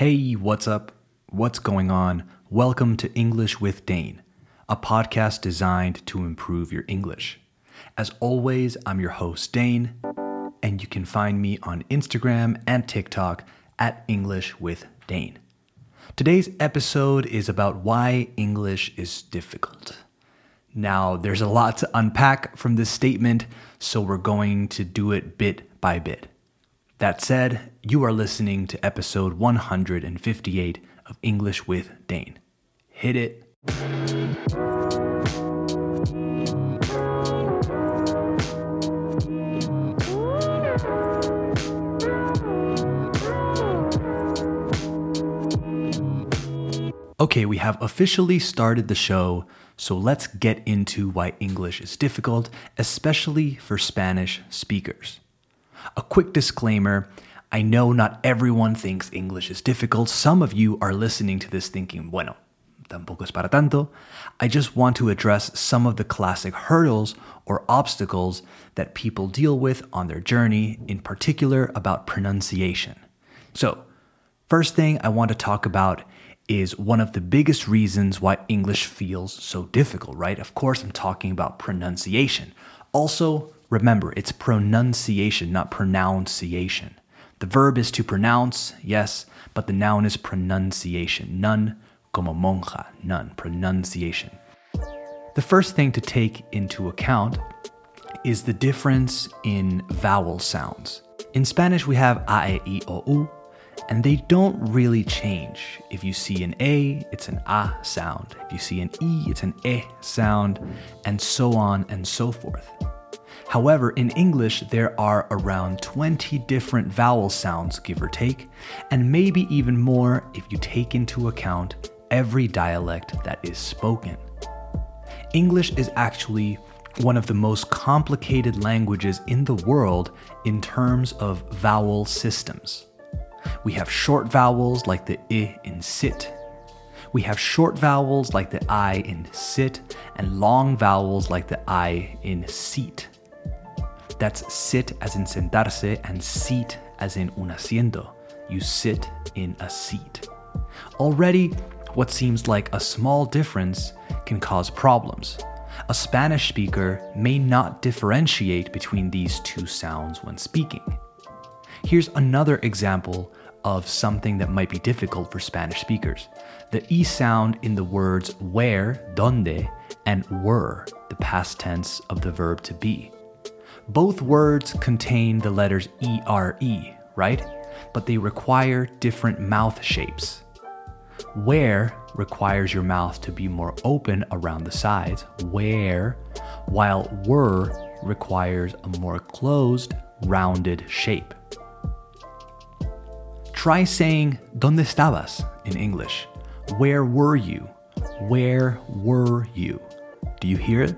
Hey, what's up? What's going on? Welcome to English with Dane, a podcast designed to improve your English. As always, I'm your host, Dane, and you can find me on Instagram and TikTok at English with Dane. Today's episode is about why English is difficult. Now, there's a lot to unpack from this statement, so we're going to do it bit by bit. That said, you are listening to episode 158 of English with Dane. Hit it. Okay, we have officially started the show, so let's get into why English is difficult, especially for Spanish speakers. A quick disclaimer I know not everyone thinks English is difficult. Some of you are listening to this thinking, bueno, tampoco es para tanto. I just want to address some of the classic hurdles or obstacles that people deal with on their journey, in particular about pronunciation. So, first thing I want to talk about is one of the biggest reasons why English feels so difficult, right? Of course, I'm talking about pronunciation. Also, Remember, it's pronunciation, not pronunciation. The verb is to pronounce, yes, but the noun is pronunciation. Nun como monja, nun, pronunciation. The first thing to take into account is the difference in vowel sounds. In Spanish, we have a, e, i, o, u, and they don't really change. If you see an A, it's an A sound. If you see an E, it's an E sound, and so on and so forth. However, in English, there are around 20 different vowel sounds, give or take, and maybe even more if you take into account every dialect that is spoken. English is actually one of the most complicated languages in the world in terms of vowel systems. We have short vowels like the i in sit. We have short vowels like the i in sit, and long vowels like the i in seat. That's sit as in sentarse and seat as in un asiento. You sit in a seat. Already, what seems like a small difference can cause problems. A Spanish speaker may not differentiate between these two sounds when speaking. Here's another example of something that might be difficult for Spanish speakers the E sound in the words where, donde, and were, the past tense of the verb to be. Both words contain the letters ERE, right? But they require different mouth shapes. Where requires your mouth to be more open around the sides, where, while were requires a more closed, rounded shape. Try saying ¿Dónde estabas? in English. Where were you? Where were you? Do you hear it?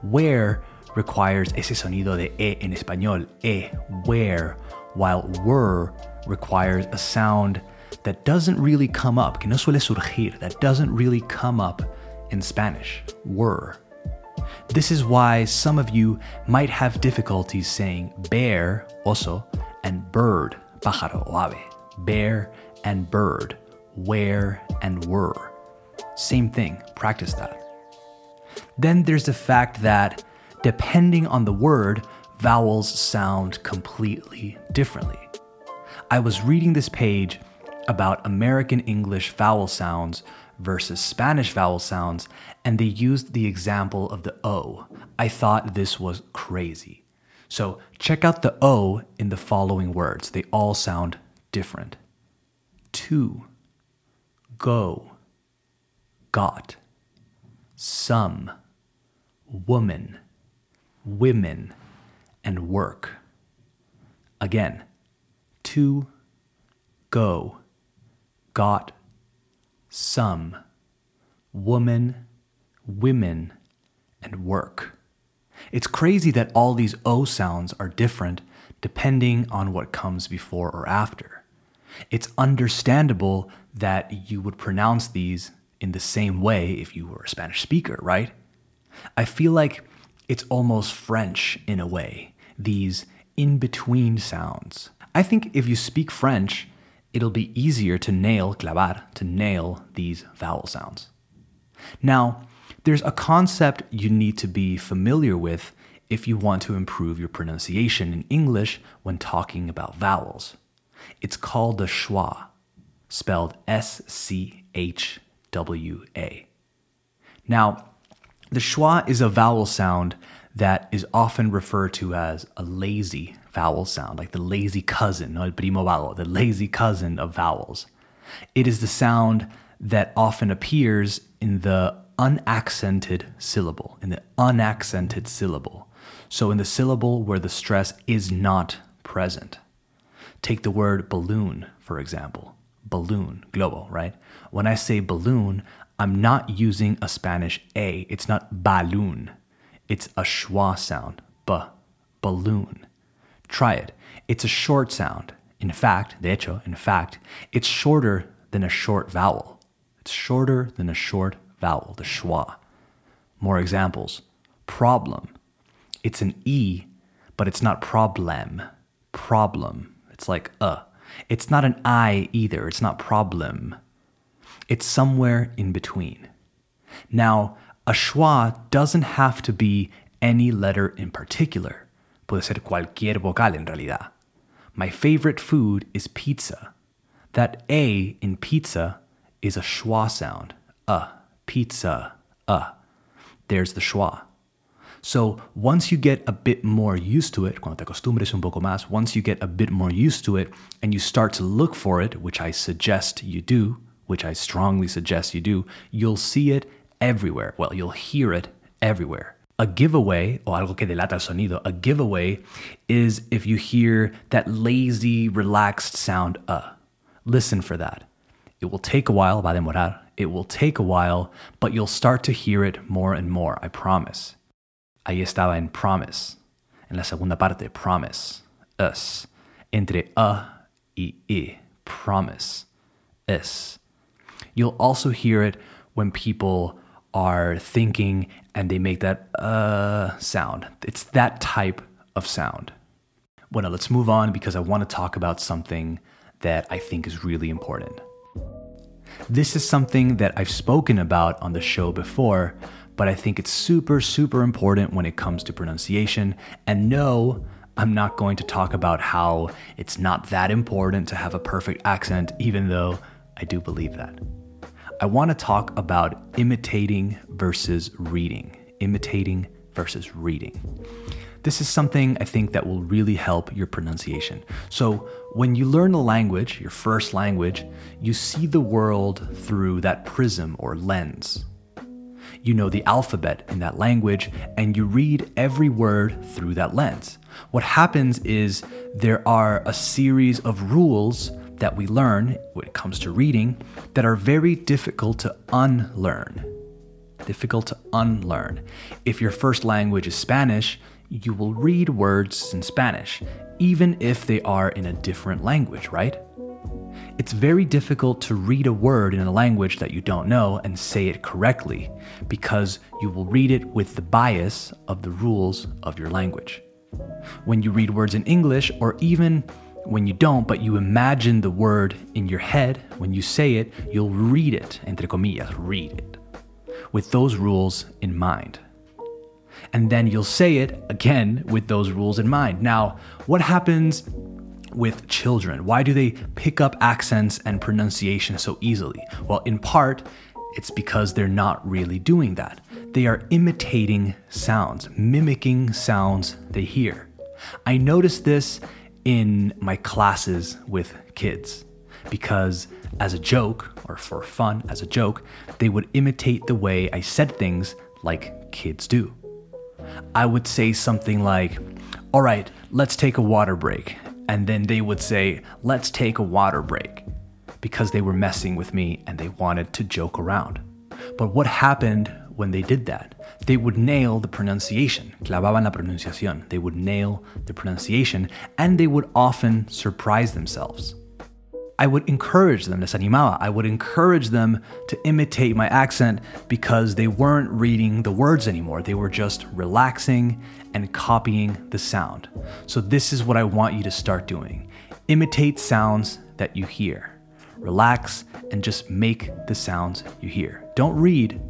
Where requires ese sonido de E en español, E, where, while were requires a sound that doesn't really come up, que no suele surgir, that doesn't really come up in Spanish, were. This is why some of you might have difficulties saying bear, oso, and bird, pájaro o ave. Bear and bird, where and were. Same thing, practice that. Then there's the fact that depending on the word, vowels sound completely differently. I was reading this page about American English vowel sounds versus Spanish vowel sounds, and they used the example of the O. I thought this was crazy. So check out the O in the following words. They all sound different. To, go, got, some, woman women, and work. Again, to, go, got, some, woman, women, and work. It's crazy that all these O sounds are different depending on what comes before or after. It's understandable that you would pronounce these in the same way if you were a Spanish speaker, right? I feel like it's almost French in a way, these in between sounds. I think if you speak French, it'll be easier to nail, clavar, to nail these vowel sounds. Now, there's a concept you need to be familiar with if you want to improve your pronunciation in English when talking about vowels. It's called the schwa, spelled S C H W A. Now, the schwa is a vowel sound that is often referred to as a lazy vowel sound, like the lazy cousin, no el primo the lazy cousin of vowels. It is the sound that often appears in the unaccented syllable, in the unaccented syllable. So, in the syllable where the stress is not present. Take the word balloon, for example. Balloon, globo, right? When I say balloon, I'm not using a Spanish A. It's not balloon. It's a schwa sound. B, balloon. Try it. It's a short sound. In fact, de hecho, in fact, it's shorter than a short vowel. It's shorter than a short vowel, the schwa. More examples. Problem. It's an E, but it's not problem. Problem. It's like uh. It's not an I either. It's not problem. It's somewhere in between. Now, a schwa doesn't have to be any letter in particular. Puede ser cualquier vocal en realidad. My favorite food is pizza. That A in pizza is a schwa sound. Uh, pizza, uh. There's the schwa. So once you get a bit more used to it, cuando te acostumbres un poco más, once you get a bit more used to it and you start to look for it, which I suggest you do, which I strongly suggest you do, you'll see it everywhere. Well, you'll hear it everywhere. A giveaway, o algo que delata el sonido, a giveaway is if you hear that lazy, relaxed sound, uh. Listen for that. It will take a while, va a demorar. It will take a while, but you'll start to hear it more and more, I promise. Ahí estaba en promise. En la segunda parte, promise. Us. Entre a y i. Promise. Is. You'll also hear it when people are thinking and they make that uh sound. It's that type of sound. Well, let's move on because I want to talk about something that I think is really important. This is something that I've spoken about on the show before, but I think it's super, super important when it comes to pronunciation. And no, I'm not going to talk about how it's not that important to have a perfect accent, even though I do believe that. I want to talk about imitating versus reading. Imitating versus reading. This is something I think that will really help your pronunciation. So, when you learn a language, your first language, you see the world through that prism or lens. You know the alphabet in that language, and you read every word through that lens. What happens is there are a series of rules that we learn when it comes to reading that are very difficult to unlearn. Difficult to unlearn. If your first language is Spanish, you will read words in Spanish, even if they are in a different language, right? It's very difficult to read a word in a language that you don't know and say it correctly because you will read it with the bias of the rules of your language. When you read words in English, or even when you don't, but you imagine the word in your head, when you say it, you'll read it, entre comillas, read it, with those rules in mind. And then you'll say it again with those rules in mind. Now, what happens with children? Why do they pick up accents and pronunciation so easily? Well, in part, it's because they're not really doing that. They are imitating sounds, mimicking sounds they hear. I noticed this in my classes with kids because, as a joke, or for fun, as a joke, they would imitate the way I said things like kids do. I would say something like, All right, let's take a water break. And then they would say, Let's take a water break because they were messing with me and they wanted to joke around. But what happened when they did that? They would nail the pronunciation, clavaban la pronunciación. They would nail the pronunciation and they would often surprise themselves. I would encourage them, les animaba, I would encourage them to imitate my accent because they weren't reading the words anymore. They were just relaxing and copying the sound. So, this is what I want you to start doing imitate sounds that you hear. Relax and just make the sounds you hear. Don't read,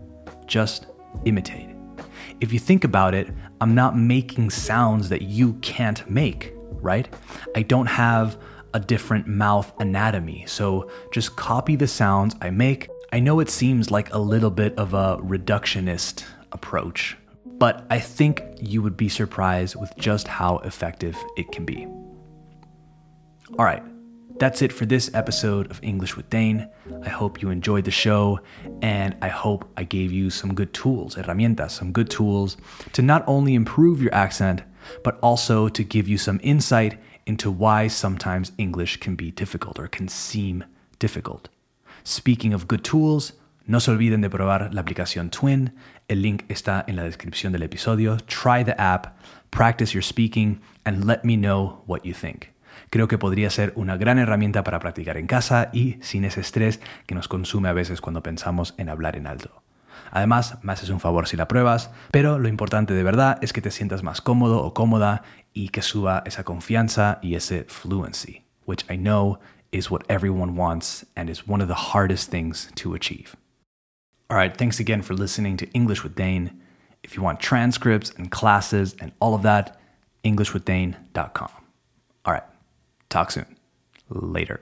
just imitate. If you think about it, I'm not making sounds that you can't make, right? I don't have a different mouth anatomy, so just copy the sounds I make. I know it seems like a little bit of a reductionist approach, but I think you would be surprised with just how effective it can be. All right, that's it for this episode of English with Dane. I hope you enjoyed the show, and I hope I gave you some good tools, herramientas, some good tools to not only improve your accent, but also to give you some insight into why sometimes English can be difficult or can seem difficult. Speaking of good tools, no se olviden de probar la aplicación Twin. El link está en la descripción del episodio. Try the app, practice your speaking, and let me know what you think. Creo que podría ser una gran herramienta para practicar en casa y sin ese estrés que nos consume a veces cuando pensamos en hablar en alto. Además, me haces un favor si la pruebas, pero lo importante de verdad es que te sientas más cómodo o cómoda y que suba esa confianza y ese fluency, which I know is what everyone wants and is one of the hardest things to achieve. All right, thanks again for listening to English with Dane. If you want transcripts and classes and all of that, EnglishWithDane.com. All right, talk soon. Later.